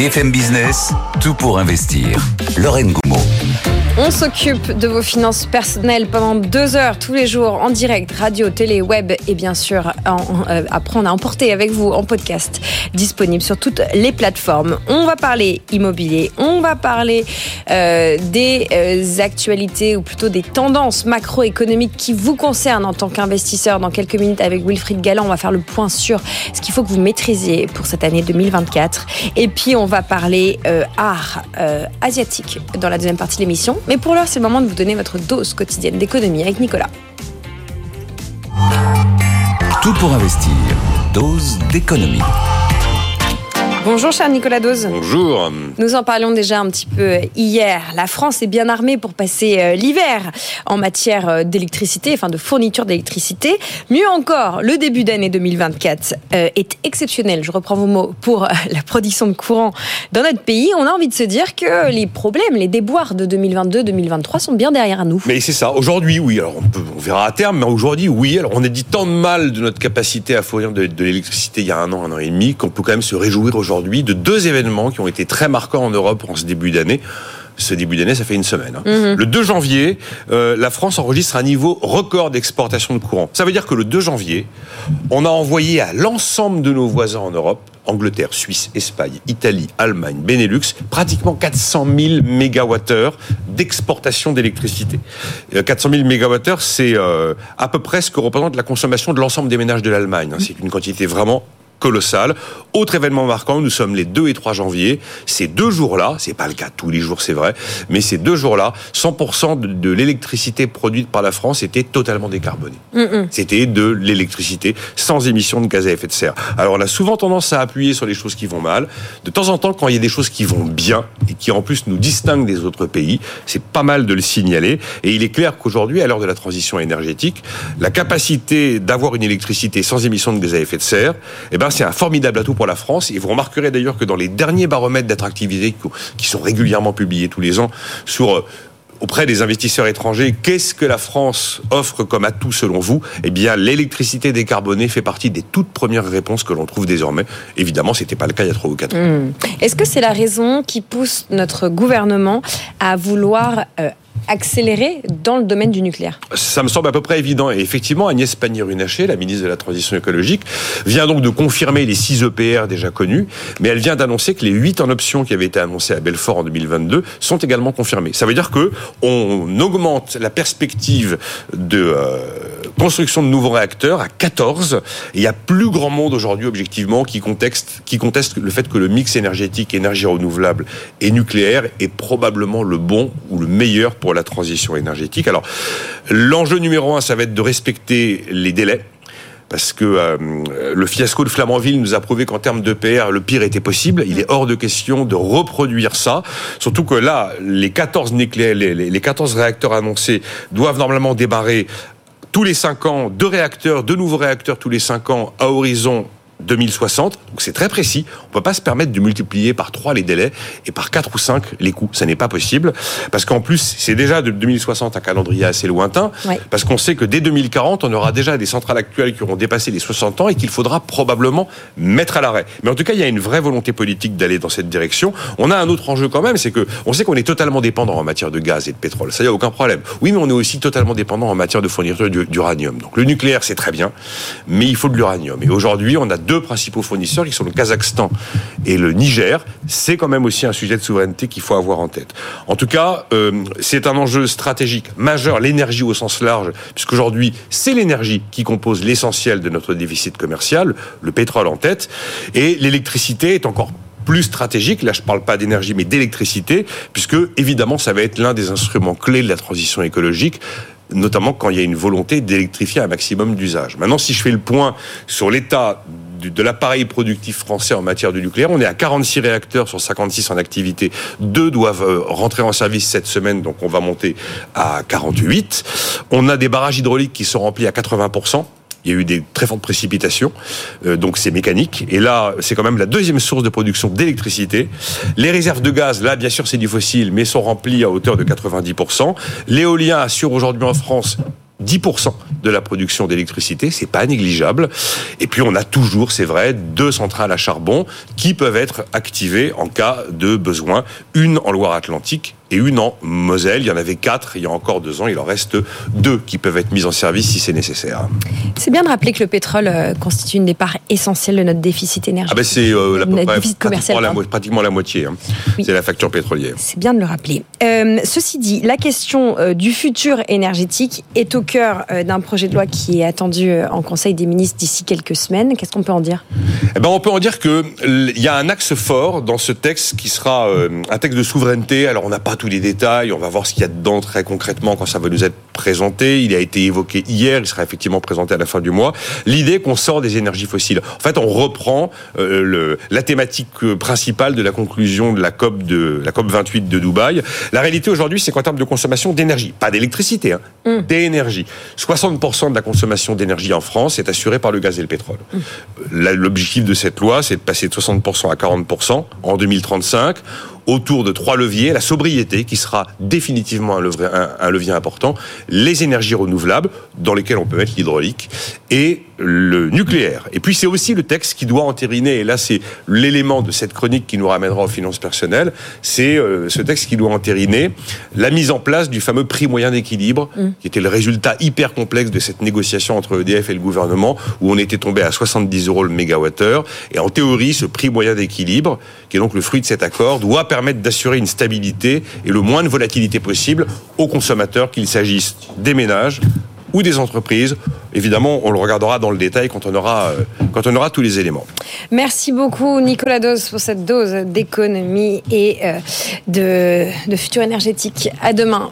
BFM Business, tout pour investir. Lorraine Goumeau. On s'occupe de vos finances personnelles pendant deux heures tous les jours en direct, radio, télé, web et bien sûr en, euh, après on a emporté avec vous en podcast disponible sur toutes les plateformes. On va parler immobilier, on va parler euh, des euh, actualités ou plutôt des tendances macroéconomiques qui vous concernent en tant qu'investisseur. Dans quelques minutes avec Wilfried Galland, on va faire le point sur ce qu'il faut que vous maîtrisiez pour cette année 2024. Et puis on va parler art asiatique dans la deuxième partie de l'émission. Mais pour l'heure, c'est le moment de vous donner votre dose quotidienne d'économie avec Nicolas. Tout pour investir. Dose d'économie. Bonjour cher Nicolas Dose. Bonjour. Nous en parlions déjà un petit peu hier. La France est bien armée pour passer euh, l'hiver en matière euh, d'électricité, enfin de fourniture d'électricité. Mieux encore, le début d'année 2024 euh, est exceptionnel, je reprends vos mots, pour la production de courant dans notre pays. On a envie de se dire que les problèmes, les déboires de 2022-2023 sont bien derrière nous. Mais c'est ça. Aujourd'hui, oui. Alors on, peut, on, verra à terme, mais aujourd'hui, oui. Alors on a dit tant de mal de notre capacité à fournir de, de l'électricité il y a un an, un an et demi, qu'on peut quand même se réjouir aujourd'hui aujourd'hui de deux événements qui ont été très marquants en Europe en ce début d'année ce début d'année, ça fait une semaine. Hein. Mhm. Le 2 janvier, euh, la France enregistre un niveau record d'exportation de courant. Ça veut dire que le 2 janvier, on a envoyé à l'ensemble de nos voisins en Europe, Angleterre, Suisse, Espagne, Italie, Allemagne, Benelux, pratiquement 400 000 mégawattheures d'exportation d'électricité. 400 000 mégawattheures, c'est euh, à peu près ce que représente la consommation de l'ensemble des ménages de l'Allemagne. Hein. C'est une quantité vraiment colossal. Autre événement marquant, nous sommes les 2 et 3 janvier. Ces deux jours-là, c'est pas le cas tous les jours, c'est vrai, mais ces deux jours-là, 100% de, l'électricité produite par la France était totalement décarbonée. C'était de l'électricité sans émission de gaz à effet de serre. Alors on a souvent tendance à appuyer sur les choses qui vont mal. De temps en temps, quand il y a des choses qui vont bien et qui en plus nous distinguent des autres pays, c'est pas mal de le signaler. Et il est clair qu'aujourd'hui, à l'heure de la transition énergétique, la capacité d'avoir une électricité sans émission de gaz à effet de serre, eh ben, c'est un formidable atout pour la France. Et vous remarquerez d'ailleurs que dans les derniers baromètres d'attractivité qui sont régulièrement publiés tous les ans euh, auprès des investisseurs étrangers, qu'est-ce que la France offre comme atout selon vous? Eh bien, l'électricité décarbonée fait partie des toutes premières réponses que l'on trouve désormais. Évidemment, ce n'était pas le cas il y a trois ou quatre ans. Hmm. Est-ce que c'est la raison qui pousse notre gouvernement à vouloir euh, accélérer dans le domaine du nucléaire Ça me semble à peu près évident. Et effectivement, Agnès Pannier-Runacher, la ministre de la Transition écologique, vient donc de confirmer les 6 EPR déjà connus, mais elle vient d'annoncer que les 8 en option qui avaient été annoncés à Belfort en 2022 sont également confirmés. Ça veut dire que on augmente la perspective de euh, construction de nouveaux réacteurs à 14. il y a plus grand monde aujourd'hui, objectivement, qui conteste, le fait que le mix énergétique, énergie renouvelable et nucléaire est probablement le bon ou le meilleur pour la transition énergétique. Alors, l'enjeu numéro un, ça va être de respecter les délais parce que euh, le fiasco de Flamanville nous a prouvé qu'en termes d'EPR, le pire était possible. Il est hors de question de reproduire ça. Surtout que là, les 14 nucléaires, les, les 14 réacteurs annoncés doivent normalement démarrer tous les 5 ans, deux réacteurs, deux nouveaux réacteurs tous les 5 ans à horizon 2060. Donc c'est très précis. On peut pas se permettre de multiplier par 3 les délais et par 4 ou 5 les coûts. Ça n'est pas possible. Parce qu'en plus, c'est déjà de 2060 un calendrier assez lointain. Parce qu'on sait que dès 2040, on aura déjà des centrales actuelles qui auront dépassé les 60 ans et qu'il faudra probablement mettre à l'arrêt. Mais en tout cas, il y a une vraie volonté politique d'aller dans cette direction. On a un autre enjeu quand même, c'est que on sait qu'on est totalement dépendant en matière de gaz et de pétrole. Ça, y a aucun problème. Oui, mais on est aussi totalement dépendant en matière de fourniture d'uranium. Donc le nucléaire, c'est très bien, mais il faut de l'uranium. Et aujourd'hui, on a deux principaux fournisseurs, qui sont le Kazakhstan et le Niger. C'est quand même aussi un sujet de souveraineté qu'il faut avoir en tête. En tout cas, euh, c'est un enjeu stratégique majeur, l'énergie au sens large, puisqu'aujourd'hui, c'est l'énergie qui compose l'essentiel de notre déficit commercial, le pétrole en tête, et l'électricité est encore plus stratégique, là je ne parle pas d'énergie mais d'électricité, puisque évidemment ça va être l'un des instruments clés de la transition écologique notamment quand il y a une volonté d'électrifier un maximum d'usages. Maintenant, si je fais le point sur l'état de l'appareil productif français en matière de nucléaire. On est à 46 réacteurs sur 56 en activité. Deux doivent euh, rentrer en service cette semaine, donc on va monter à 48. On a des barrages hydrauliques qui sont remplis à 80%. Il y a eu des très fortes précipitations, euh, donc c'est mécanique. Et là, c'est quand même la deuxième source de production d'électricité. Les réserves de gaz, là, bien sûr, c'est du fossile, mais sont remplies à hauteur de 90%. L'éolien assure aujourd'hui en France 10% de la production d'électricité, c'est pas négligeable. Et puis on a toujours, c'est vrai, deux centrales à charbon qui peuvent être activées en cas de besoin. Une en Loire-Atlantique et une en Moselle. Il y en avait quatre il y a encore deux ans. Il en reste deux qui peuvent être mises en service si c'est nécessaire. C'est bien de rappeler que le pétrole euh, constitue une des parts essentielles de notre déficit énergétique. Ah ben c'est euh, la, pratiquement, la, pratiquement, la, moitié. Hein. C'est la facture pétrolière. C'est bien de le rappeler. Euh, ceci dit, la question euh, du futur énergétique est au cœur d'un projet de loi qui est attendu en Conseil des ministres d'ici quelques semaines. Qu'est-ce qu'on peut en dire? Eh ben, On peut en dire qu'il y a un axe fort dans ce texte qui sera un texte de souveraineté. Alors on n'a pas tous les détails. On va voir ce qu'il y a dedans très concrètement quand ça va nous être présenté. Il a été évoqué hier. Il sera effectivement présenté à la fin du mois. L'idée qu'on sort des énergies fossiles. En fait, on reprend euh, le, la thématique euh, principale de la conclusion de la COP de la COP 28 de Dubaï. La réalité aujourd'hui, c'est qu'en termes de consommation d'énergie, pas d'électricité, hein, mm. d'énergie, 60% de la consommation d'énergie en France est assurée par le gaz et le pétrole. Mm. L'objectif de cette loi, c'est de passer de 60% à 40% en 2035 autour de trois leviers. La sobriété, qui sera définitivement un levier, un, levier important, les énergies renouvelables, dans lesquelles on peut mettre l'hydraulique, et le nucléaire. Et puis c'est aussi le texte qui doit entériner, et là c'est l'élément de cette chronique qui nous ramènera aux finances personnelles, c'est euh, ce texte qui doit entériner la mise en place du fameux prix moyen d'équilibre, mm. qui était le résultat hyper complexe de cette négociation entre EDF et le gouvernement, où on était tombé à 70 euros le mégawattheure. Et en théorie, ce prix moyen d'équilibre, qui est donc le fruit de cet accord, doit permettre d'assurer une stabilité et le moins de volatilité possible aux consommateurs, qu'il s'agisse des ménages ou des entreprises. Évidemment, on le regardera dans le détail quand on aura, euh, tous les éléments. Merci beaucoup, Nicolas Dose, pour cette dose d'économie et euh, de, de futur énergétique. À demain.